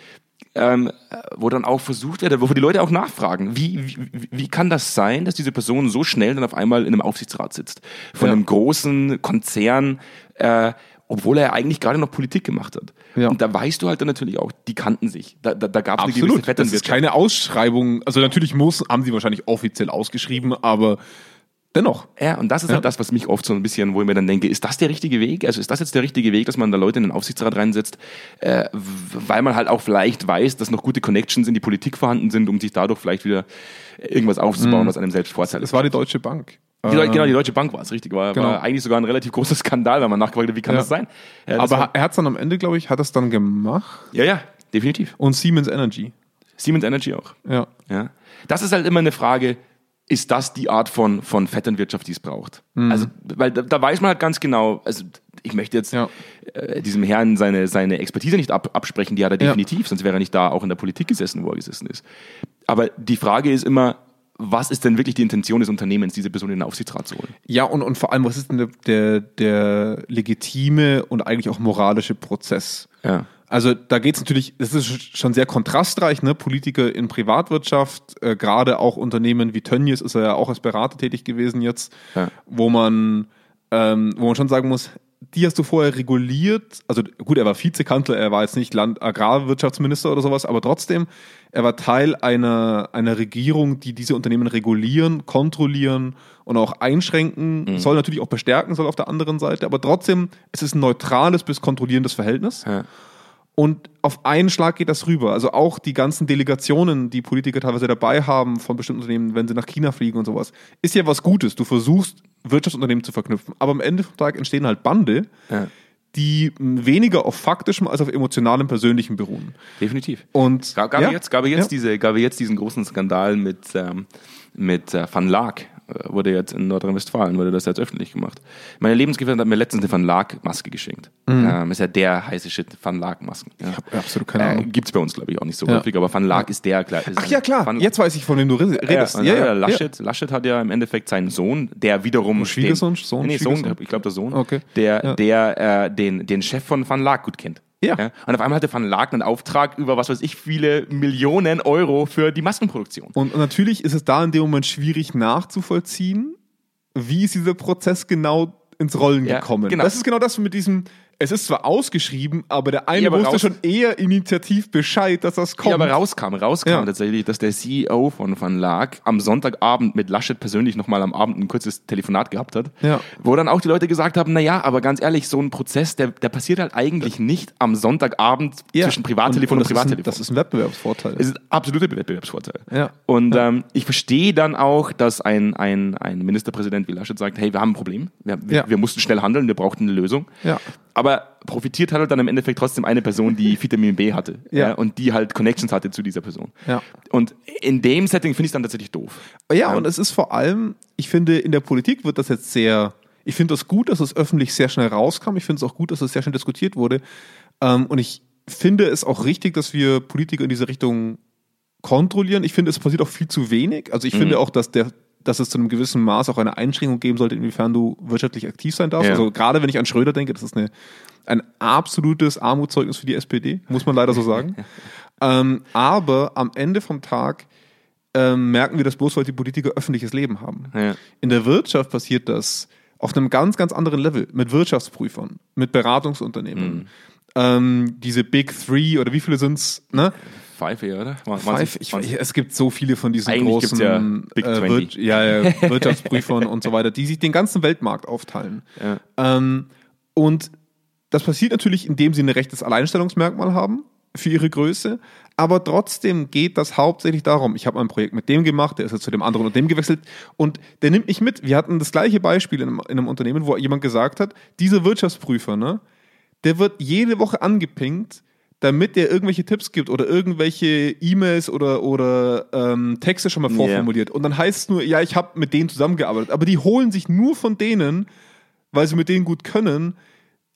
ähm, wo dann auch versucht wird, wo die Leute auch nachfragen, wie, wie, wie kann das sein, dass diese Person so schnell dann auf einmal in einem Aufsichtsrat sitzt? Von Ja. einem großen Konzern, äh, obwohl er eigentlich gerade noch Politik gemacht hat. Ja. Und da weißt du halt dann natürlich auch, die kannten sich. Da, da, da gab es eine gewisse Absolut. Das ist keine Ausschreibung. Also natürlich muss, haben sie wahrscheinlich offiziell ausgeschrieben, aber dennoch. Ja, und das ist halt das, was mich oft so ein bisschen, wo ich mir dann denke, ist das der richtige Weg? Also ist das jetzt der richtige Weg, dass man da Leute in den Aufsichtsrat reinsetzt, äh, weil man halt auch vielleicht weiß, dass noch gute Connections in die Politik vorhanden sind, um sich dadurch vielleicht wieder irgendwas aufzubauen, was einem selbst Vorteile Das war die Deutsche Bank. Die, Ähm, genau, die Deutsche Bank war es, richtig. War, Genau. war eigentlich sogar ein relativ großer Skandal, weil man nachgefragt hat, wie kann Ja. das sein? Ja, das aber war, er hat es dann am Ende, glaube ich, hat es dann gemacht. ja, ja, definitiv. Und Siemens Energy. Siemens Energy auch. Ja. Ja. Das ist halt immer eine Frage, ist das die Art von, von Vetternwirtschaft, die es braucht? Also, weil da, da weiß man halt ganz genau, also ich möchte jetzt Mhm. Ja. äh, diesem Herrn seine, seine Expertise nicht ab, absprechen, die hat er Ja. definitiv, sonst wäre er nicht da auch in der Politik gesessen, wo er gesessen ist. Aber die Frage ist immer, was ist denn wirklich die Intention des Unternehmens, diese Person in den Aufsichtsrat zu holen? Ja, und, und vor allem, was ist denn der, der, der legitime und eigentlich auch moralische Prozess? Ja. Also da geht es natürlich, das ist schon sehr kontrastreich, ne? Politiker in Privatwirtschaft, äh, gerade auch Unternehmen wie Tönnies ist er ja auch als Berater tätig gewesen jetzt, Ja. wo man, ähm, wo man schon sagen muss, die hast du vorher reguliert, also gut, er war Vizekanzler, er war jetzt nicht Land Agrarwirtschaftsminister oder sowas, aber trotzdem, er war Teil einer, einer Regierung, die diese Unternehmen regulieren, kontrollieren und auch einschränken, soll natürlich auch bestärken, soll auf der anderen Seite, aber trotzdem, es ist ein neutrales bis kontrollierendes Verhältnis. Ja. Und auf einen Schlag geht das rüber. Also auch die ganzen Delegationen, die Politiker teilweise dabei haben von bestimmten Unternehmen, wenn sie nach China fliegen und sowas, ist ja was Gutes. Du versuchst, Wirtschaftsunternehmen zu verknüpfen. Aber am Ende vom Tag entstehen halt Bande, Ja. Die weniger auf faktischem als auf emotionalem, persönlichem beruhen. Definitiv. Und Gab, gab, ja, jetzt, gab, jetzt ja. diese, gab jetzt diesen großen Skandal mit, ähm, mit äh, Van Laak, wurde jetzt in Nordrhein-Westfalen, wurde das jetzt öffentlich gemacht. Meine Lebensgefährtin hat mir letztens eine Van Laak-Maske geschenkt. Ähm, ist ja der heiße Shit, Van Laak-Masken. Ja. Mhm. hab absolut keine Äh, Ahnung. Gibt es bei uns, glaube ich, auch nicht so Ja. häufig, aber Van Laak ist der. klar- ist Ach ja, klar. Van, Jetzt weiß ich, von wem du re- redest. Ja, ja, Laschet, Laschet hat ja im Endeffekt seinen Sohn, der wiederum. Schwiegersohn? Sohn? Nee, Sohn, ich glaube der Sohn. Okay. Der, Ja. der äh, den, den Chef von Van Laak gut kennt. Ja. Und auf einmal hatte Van Laak einen Auftrag über, was weiß ich, viele Millionen Euro für die Maskenproduktion. Und natürlich ist es da in dem Moment schwierig nachzuvollziehen, wie ist dieser Prozess genau ins Rollen Ja, gekommen. genau. Das ist genau das mit diesem, es ist zwar ausgeschrieben, aber der eine Ja, wusste schon eher initiativ Bescheid, dass das kommt. Ja, aber rauskam, rauskam Ja. tatsächlich, dass der CEO von Van Laak am Sonntagabend mit Laschet persönlich nochmal am Abend ein kurzes Telefonat gehabt hat, Ja. wo dann auch die Leute gesagt haben, naja, aber ganz ehrlich, so ein Prozess, der, der passiert halt eigentlich nicht am Sonntagabend zwischen Privattelefon und, das ist ein- Privattelefon. Das ist ein Wettbewerbsvorteil. Es ist ein absoluter Wettbewerbsvorteil. Und Ähm, ich verstehe dann auch, dass ein, ein, ein Ministerpräsident wie Laschet sagt, hey, wir haben ein Problem, wir, wir, wir mussten schnell handeln, wir brauchten eine Lösung. Ja. Aber profitiert hat halt dann im Endeffekt trotzdem eine Person, die Vitamin B hatte Ja. und die halt Connections hatte zu dieser Person. Ja. Und in dem Setting finde ich es dann tatsächlich doof. Ja, und es ist vor allem, ich finde, in der Politik wird das jetzt sehr, ich finde das gut, dass es öffentlich sehr schnell rauskam. Ich finde es auch gut, dass es sehr schnell diskutiert wurde. Ähm, und ich finde es auch richtig, dass wir Politiker in diese Richtung kontrollieren. Ich finde, es passiert auch viel zu wenig. Also ich finde auch, dass der dass es zu einem gewissen Maß auch eine Einschränkung geben sollte, inwiefern du wirtschaftlich aktiv sein darfst. Ja. Also gerade wenn ich an Schröder denke, das ist eine, ein absolutes Armutszeugnis für die SPD, muss man leider so sagen. ähm, aber am Ende vom Tag ähm, merken wir das bloß, weil die Politiker öffentliches Leben haben. Ja. In der Wirtschaft passiert das auf einem ganz, ganz anderen Level mit Wirtschaftsprüfern, mit Beratungsunternehmen. Mhm. Ähm, diese Big Three oder wie viele sind's? Ne? Five eher, oder? Five, ich, es gibt so viele von diesen Eigentlich großen ja Big äh, 20. ja, ja, Wirtschaftsprüfern und so weiter, die sich den ganzen Weltmarkt aufteilen. Ja. Ähm, und das passiert natürlich, indem sie ein rechtes Alleinstellungsmerkmal haben für ihre Größe. Aber trotzdem geht das hauptsächlich darum, ich habe ein Projekt mit dem gemacht, der ist jetzt zu dem anderen und dem gewechselt und der nimmt mich mit. Wir hatten das gleiche Beispiel in einem, in einem Unternehmen, wo jemand gesagt hat, dieser Wirtschaftsprüfer, ne, der wird jede Woche angepinkt, damit der irgendwelche Tipps gibt oder irgendwelche E-Mails oder, oder ähm, Texte schon mal vorformuliert. Und dann heißt es nur, ja, ich habe mit denen zusammengearbeitet. Aber die holen sich nur von denen, weil sie mit denen gut können,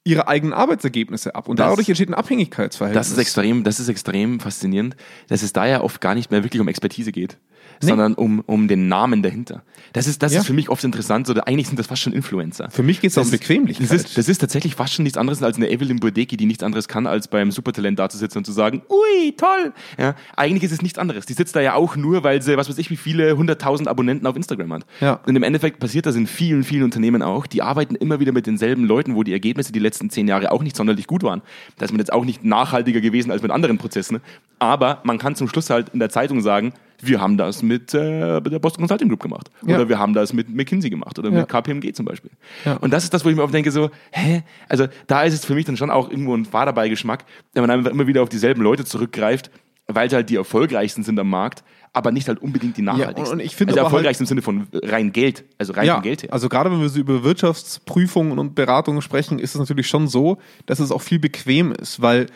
ihre eigenen Arbeitsergebnisse ab. Und Das- dadurch entsteht ein Abhängigkeitsverhältnis. Das ist extrem, das ist extrem faszinierend, dass es da ja oft gar nicht mehr wirklich um Expertise geht, sondern um, um den Namen dahinter. Das ist, das Ja. ist für mich oft interessant, oder eigentlich sind das fast schon Influencer. Für mich geht es um Bequemlichkeit. Das ist, das ist tatsächlich fast schon nichts anderes als eine Evelyn Burdecki, die nichts anderes kann, als beim Supertalent da zu sitzen und zu sagen, ui, toll. Ja, eigentlich ist es nichts anderes. Die sitzt da ja auch nur, weil sie, was weiß ich, wie viele hunderttausend Abonnenten auf Instagram hat. Ja. Und im Endeffekt passiert das in vielen, vielen Unternehmen auch. Die arbeiten immer wieder mit denselben Leuten, wo die Ergebnisse die letzten zehn Jahre auch nicht sonderlich gut waren. Da ist man jetzt auch nicht nachhaltiger gewesen als mit anderen Prozessen. Aber man kann zum Schluss halt in der Zeitung sagen, wir haben das mit äh, der Boston Consulting Group gemacht. Ja. Oder wir haben das mit McKinsey gemacht oder Ja. mit KPMG zum Beispiel. Ja. Und das ist das, wo ich mir oft denke, so, hä? Also da ist es für mich dann schon auch irgendwo ein Fahrerbeigeschmack, wenn man einfach immer wieder auf dieselben Leute zurückgreift, weil sie halt die erfolgreichsten sind am Markt, aber nicht halt unbedingt die nachhaltigsten. und ich finde also aber halt- im Sinne von rein Geld, also rein ja, Geld her. also gerade wenn wir so über Wirtschaftsprüfungen und Beratungen sprechen, ist es natürlich schon so, dass es auch viel bequem ist, weil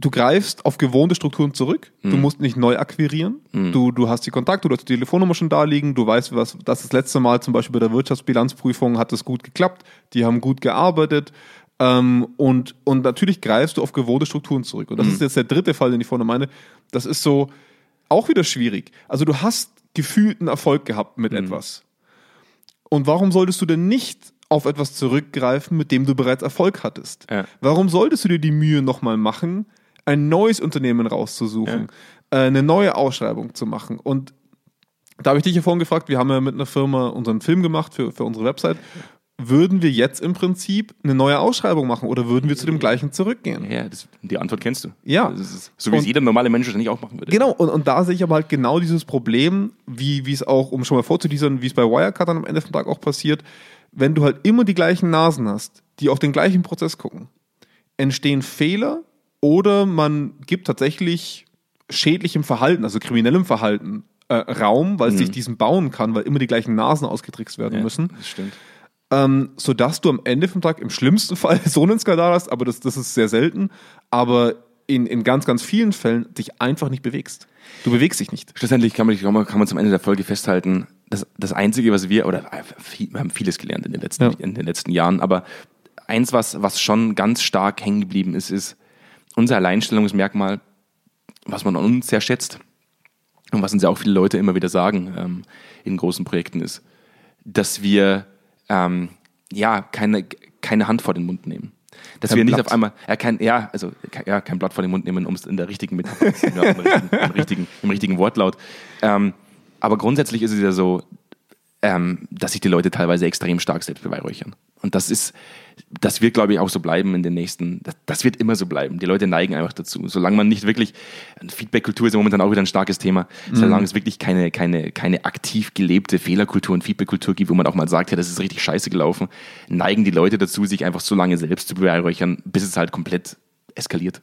du greifst auf gewohnte Strukturen zurück, du Mhm. musst nicht neu akquirieren, du, du hast die Kontakte, du hast die Telefonnummer schon da liegen, du weißt, was das, das letzte Mal zum Beispiel bei der Wirtschaftsbilanzprüfung hat es gut geklappt, die haben gut gearbeitet ähm, und, und natürlich greifst du auf gewohnte Strukturen zurück. Und das ist jetzt der dritte Fall, den ich vorne meine. Das ist so auch wieder schwierig. Also du hast gefühlten Erfolg gehabt mit etwas. Und warum solltest du denn nicht auf etwas zurückgreifen, mit dem du bereits Erfolg hattest? Ja. Warum solltest du dir die Mühe nochmal machen, ein neues Unternehmen rauszusuchen, äh, eine neue Ausschreibung zu machen? Und da habe ich dich ja vorhin gefragt, wir haben ja mit einer Firma unseren Film gemacht für, für unsere Website. Würden wir jetzt im Prinzip eine neue Ausschreibung machen oder würden wir zu dem gleichen zurückgehen? Ja, das, die Antwort kennst du. Ja. Das ist, so wie es Und- jeder normale Mensch wahrscheinlich auch machen würde. Genau, und, und da sehe ich aber halt genau dieses Problem, wie, wie es auch, um schon mal vorzudiesern, wie es bei Wirecard dann am Ende vom Tag auch passiert, wenn du halt immer die gleichen Nasen hast, die auf den gleichen Prozess gucken, entstehen Fehler oder man gibt tatsächlich schädlichem Verhalten, also kriminellem Verhalten, äh, Raum, weil es sich diesen bauen kann, weil immer die gleichen Nasen ausgetrickst werden Ja, müssen Das stimmt. ähm, sodass du am Ende vom Tag im schlimmsten Fall so einen Skandal hast, aber das, das ist sehr selten, aber in, in ganz, ganz vielen Fällen dich einfach nicht bewegst. Du bewegst dich nicht. Schlussendlich kann man, kann man, zum Ende der Folge festhalten, das, das Einzige, was wir, oder äh, wir haben vieles gelernt in den letzten, Ja. in den letzten Jahren, aber eins, was, was schon ganz stark hängen geblieben ist, ist unser Alleinstellungsmerkmal, was man an uns sehr schätzt und was uns ja auch viele Leute immer wieder sagen ähm, in großen Projekten ist, dass wir ähm, ja keine, keine Hand vor den Mund nehmen. Dass Kein wir nicht Blatt. auf einmal, ja, kein, ja, also ja, kein Blatt vor den Mund nehmen, um es in der richtigen Metapher im, richtigen, im richtigen Wortlaut. Ähm, aber grundsätzlich ist es ja so, ähm, dass sich die Leute teilweise extrem stark selbst beweihräuchern. Und das ist, das wird, glaube ich, auch so bleiben in den nächsten, das, das wird immer so bleiben. Die Leute neigen einfach dazu. Solange man nicht wirklich, Feedback-Kultur ist ja momentan auch wieder ein starkes Thema, solange es wirklich keine, keine, keine aktiv gelebte Fehlerkultur und Feedback-Kultur gibt, wo man auch mal sagt, ja, das ist richtig scheiße gelaufen, neigen die Leute dazu, sich einfach so lange selbst zu beweihräuchern, bis es halt komplett eskaliert.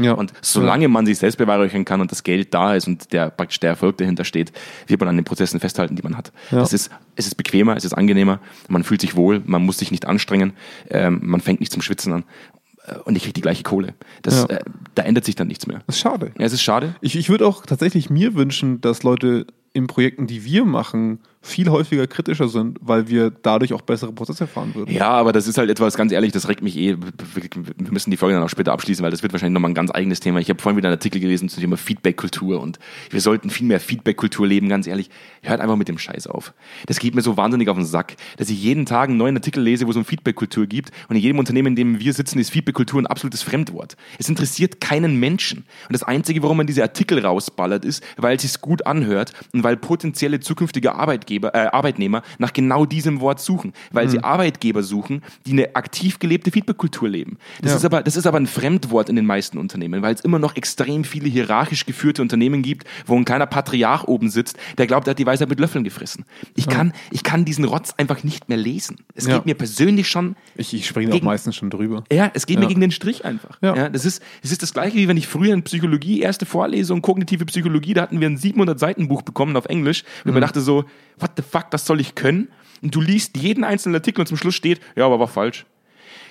Ja. Und solange man sich selbst beweihräuchern kann und das Geld da ist und der praktisch der Erfolg dahinter steht, wird man an den Prozessen festhalten, die man hat. Ja. Das ist, es ist bequemer, es ist angenehmer, man fühlt sich wohl, man muss sich nicht anstrengen, ähm, man fängt nicht zum Schwitzen an äh, und ich kriege die gleiche Kohle. Das, Ja. äh, da ändert sich dann nichts mehr. Das ist schade. Ja, es ist schade. Ich, ich würde auch tatsächlich mir wünschen, dass Leute in Projekten, die wir machen, viel häufiger kritischer sind, weil wir dadurch auch bessere Prozesse fahren würden. Ja, aber das ist halt etwas, ganz ehrlich, das regt mich eh. Wir müssen die Folge dann auch später abschließen, weil das wird wahrscheinlich nochmal ein ganz eigenes Thema. Ich habe vorhin wieder einen Artikel gelesen zum Thema Feedback-Kultur und wir sollten viel mehr Feedback-Kultur leben, ganz ehrlich. Hört einfach mit dem Scheiß auf. Das geht mir so wahnsinnig auf den Sack, dass ich jeden Tag einen neuen Artikel lese, wo es um Feedback-Kultur gibt und in jedem Unternehmen, in dem wir sitzen, ist Feedback-Kultur ein absolutes Fremdwort. Es interessiert keinen Menschen. Und das Einzige, warum man diese Artikel rausballert, ist, weil es sich gut anhört und weil potenzielle zukünftige Arbeitgeber, äh, Arbeitnehmer nach genau diesem Wort suchen, weil mhm. sie Arbeitgeber suchen, die eine aktiv gelebte Feedback-Kultur leben. Das, ja. ist aber, das ist aber ein Fremdwort in den meisten Unternehmen, weil es immer noch extrem viele hierarchisch geführte Unternehmen gibt, wo ein kleiner Patriarch oben sitzt, der glaubt, er hat die Weisheit mit Löffeln gefressen. Ich, ja. kann, ich kann diesen Rotz einfach nicht mehr lesen. Es ja. geht mir persönlich schon. Ich, ich springe auch meistens schon drüber. Ja, es geht mir gegen den Strich einfach. Ja. das, ist, das ist das Gleiche, wie wenn ich früher in Psychologie, erste Vorlesung, kognitive Psychologie, da hatten wir ein 700 Seiten Buch bekommen auf Englisch und mhm. mir dachte so, what the fuck, das soll ich können? Und du liest jeden einzelnen Artikel und zum Schluss steht, ja, aber war falsch.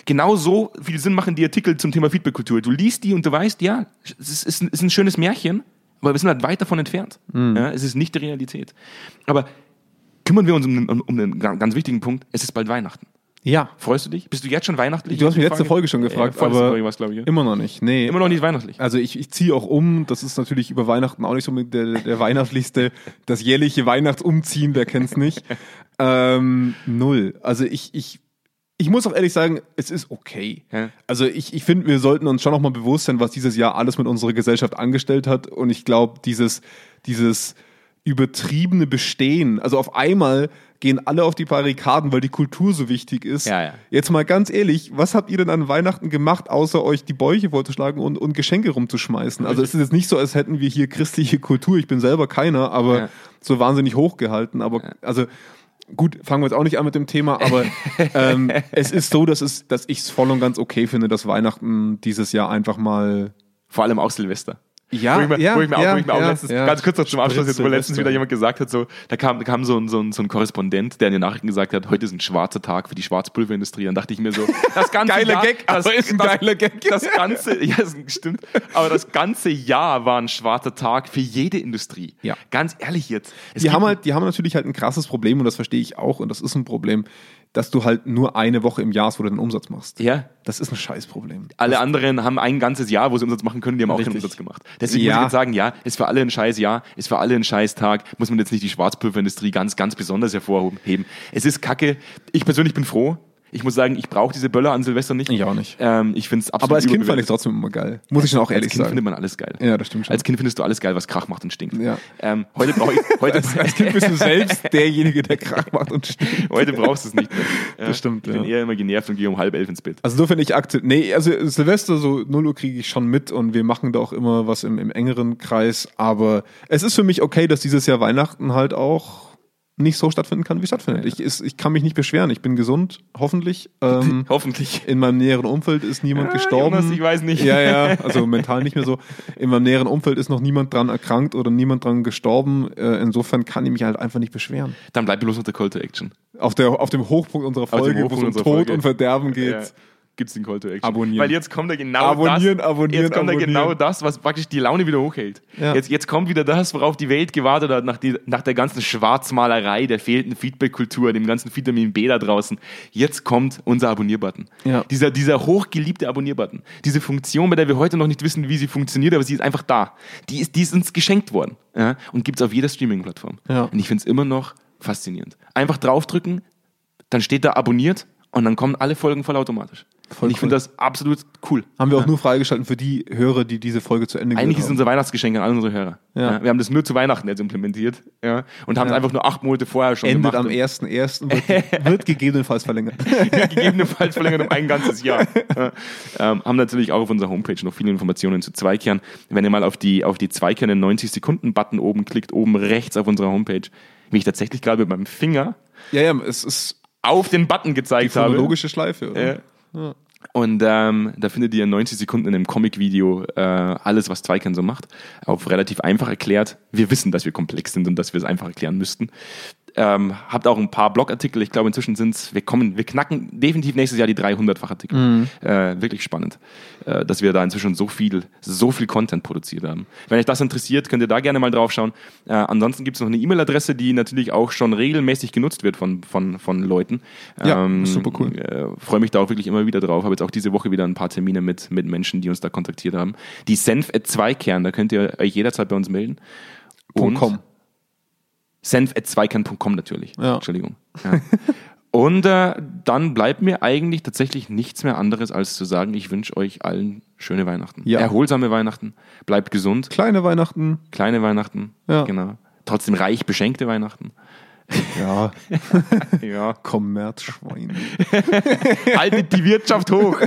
Genau so viel Sinn machen die Artikel zum Thema Feedback-Kultur. Du liest die und du weißt, ja, es ist, ein, ist ein schönes Märchen, aber wir sind halt weit davon entfernt. Mhm. Ja, es ist nicht die Realität. Aber kümmern wir uns um, um, um einen ganz wichtigen Punkt. Es ist bald Weihnachten. Ja. Freust du dich? Bist du jetzt schon weihnachtlich? Du hast mich letzte Folge schon gefragt, ja, aber ich, ja? immer noch nicht. Nee. Immer noch nicht weihnachtlich. Also ich, ich ziehe auch um. Das ist natürlich über Weihnachten auch nicht so mit der, der weihnachtlichste. Das jährliche Weihnachtsumziehen, wer kennt's nicht? ähm, null. Also ich, ich, ich muss auch ehrlich sagen, es ist okay. Ja. Also ich, ich finde, wir sollten uns schon noch mal bewusst sein, was dieses Jahr alles mit unserer Gesellschaft angestellt hat. Und ich glaube, dieses, dieses übertriebene Bestehen, also auf einmal gehen alle auf die Barrikaden, weil die Kultur so wichtig ist. Ja, ja. Jetzt mal ganz ehrlich, was habt ihr denn an Weihnachten gemacht, außer euch die Bäuche vorzuschlagen und, und Geschenke rumzuschmeißen? Also es ist jetzt nicht so, als hätten wir hier christliche Kultur. Ich bin selber keiner, aber ja. so wahnsinnig hochgehalten. Aber also gut, fangen wir jetzt auch nicht an mit dem Thema, aber ähm, es ist so, dass, es, dass ich es voll und ganz okay finde, dass Weihnachten dieses Jahr einfach mal. Vor allem auch Silvester. Ja, wo ich mir, ja, wo ich mir ja, auch, wo ich mir auch ja, letztens, ja. ganz kurz noch zum Abschluss, jetzt, wo letztens wieder jemand gesagt hat, so, da kam, da kam so ein, so ein, so ein Korrespondent, der in den Nachrichten gesagt hat, heute ist ein schwarzer Tag für die Schwarzpulverindustrie. Dann dachte ich mir so, das ganze Geiler Jahr, Gag, das, aber ist ein das, geiler Gag. Das ganze, ja, das stimmt, aber das ganze Jahr war ein schwarzer Tag für jede Industrie. Ja. Ganz ehrlich jetzt. Die haben, halt, die haben natürlich halt ein krasses Problem und das verstehe ich auch und das ist ein Problem, dass du halt nur eine Woche im Jahr hast, wo du den Umsatz machst. ja, Das ist ein Scheißproblem. alle anderen haben ein ganzes Jahr, wo sie Umsatz machen können, die haben auch keinen Richtig. Umsatz gemacht. Deswegen muss Ja. ich jetzt sagen, ja, ist für alle ein scheiß Jahr, ist für alle ein scheiß Tag, muss man jetzt nicht die Schwarzpulverindustrie ganz, ganz besonders hervorheben. Es ist kacke. Ich persönlich bin froh. Ich muss sagen, ich brauche diese Böller an Silvester nicht. Ich auch nicht. Ähm, ich finde es absolut Aber als Kind fand ich trotzdem immer geil. Muss ich schon auch ehrlich Als Kind sagen. findet man alles geil. Ja, das stimmt schon. Als Kind findest du alles geil, was Krach macht und stinkt. Ja. Ähm, heute brauche ich, heute, als, als Kind bist du selbst derjenige, der Krach macht und stinkt. heute brauchst du es nicht mehr. Ja, Das stimmt, Ich bin ja. eher immer genervt und gehe um halb elf ins Bett. Also insofern ich akzeptiere. Nee, also Silvester so 0 Uhr kriege ich schon mit und wir machen da auch immer was im, im engeren Kreis. Aber es ist für mich okay, dass dieses Jahr Weihnachten halt auch nicht so stattfinden kann, wie stattfindet. Ich, ist, ich kann mich nicht beschweren. Ich bin gesund, hoffentlich. Ähm, Hoffentlich. in meinem näheren Umfeld ist niemand Ah, gestorben. Jonas, ich weiß nicht. Ja, ja, also mental nicht mehr so. In meinem näheren Umfeld ist noch niemand dran erkrankt oder niemand dran gestorben. Äh, insofern kann ich mich halt einfach nicht beschweren. Dann bleib bloß noch der Call to Action. Auf, der, auf dem Hochpunkt unserer Folge, wo Hochpunkt es um Tod Folge. und Verderben geht. Ja. Gibt's den Call to Action. Abonnieren. Weil jetzt kommt ja genau Abonnieren, das. abonnieren, jetzt kommt ja abonnieren. genau das, was praktisch die Laune wieder hochhält. Ja. Jetzt, jetzt kommt wieder das, worauf die Welt gewartet hat, nach, die, nach der ganzen Schwarzmalerei, der fehlenden Feedback-Kultur, dem ganzen Vitamin B da draußen. Jetzt kommt unser Abonnierbutton. Ja. Dieser, dieser hochgeliebte Abonnierbutton. Diese Funktion, bei der wir heute noch nicht wissen, wie sie funktioniert, aber sie ist einfach da. Die ist, die ist uns geschenkt worden. Ja? Und gibt's auf jeder Streaming-Plattform. Ja. Und ich find's immer noch faszinierend. Einfach draufdrücken, dann steht da abonniert und dann kommen alle Folgen vollautomatisch. Voll und ich cool. finde das absolut cool. Haben wir auch Ja. nur freigeschalten für die Hörer, die diese Folge zu Ende Eigentlich ist es unser Weihnachtsgeschenk an alle unsere Hörer. Ja. Wir haben das nur zu Weihnachten jetzt implementiert ja, und haben es einfach nur acht Monate vorher schon Endet gemacht. am 1.1. Wird, wird gegebenenfalls verlängert. gegebenenfalls verlängert um ein ganzes Jahr. Ja. Ähm, haben natürlich auch auf unserer Homepage noch viele Informationen zu Zweikern. Wenn ihr mal auf die, auf die Zweikerne 90 Sekunden Button oben klickt, oben rechts auf unserer Homepage, wie ich tatsächlich gerade mit meinem Finger ja, ja, es ist auf den Button gezeigt habe. chronologische Schleife, oder? Und ähm, da findet ihr in 90 Sekunden in einem Comic-Video äh, alles, was Zweikern so macht. Auf relativ einfach erklärt. Wir wissen, dass wir komplex sind und dass wir es einfach erklären müssten. Ähm, habt auch ein paar Blogartikel. Ich glaube, inzwischen sind es, wir kommen, wir knacken definitiv nächstes Jahr die 300 Fachartikel. Äh, wirklich spannend, äh, dass wir da inzwischen so viel, so viel Content produziert haben. Wenn euch das interessiert, könnt ihr da gerne mal drauf schauen. Äh, ansonsten gibt es noch eine E-Mail-Adresse, die natürlich auch schon regelmäßig genutzt wird von, von, von Leuten. Ja, super cool. Äh, Freue mich da auch wirklich immer wieder drauf. Habe jetzt auch diese Woche wieder ein paar Termine mit, mit Menschen, die uns da kontaktiert haben. Die Senf at 2 Kern, da könnt ihr euch jederzeit bei uns melden. Und- .com. senf.zweikern.com natürlich. Ja. Entschuldigung. Ja. Und äh, dann bleibt mir eigentlich tatsächlich nichts mehr anderes, als zu sagen, ich wünsche euch allen schöne Weihnachten. Ja. Erholsame Weihnachten. Bleibt gesund. Kleine Weihnachten. Kleine Weihnachten. Ja. Genau. Trotzdem reich beschenkte Weihnachten. Ja, Ja. Kommerzschwein. Haltet die Wirtschaft hoch.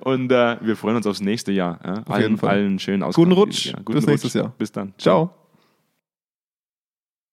Und äh, wir freuen uns aufs nächste Jahr. Ja. Allen, jeden Fall. allen schönen Ausgang Guten Rutsch. Jahr. Bis nächstes Jahr. Bis dann. Ciao.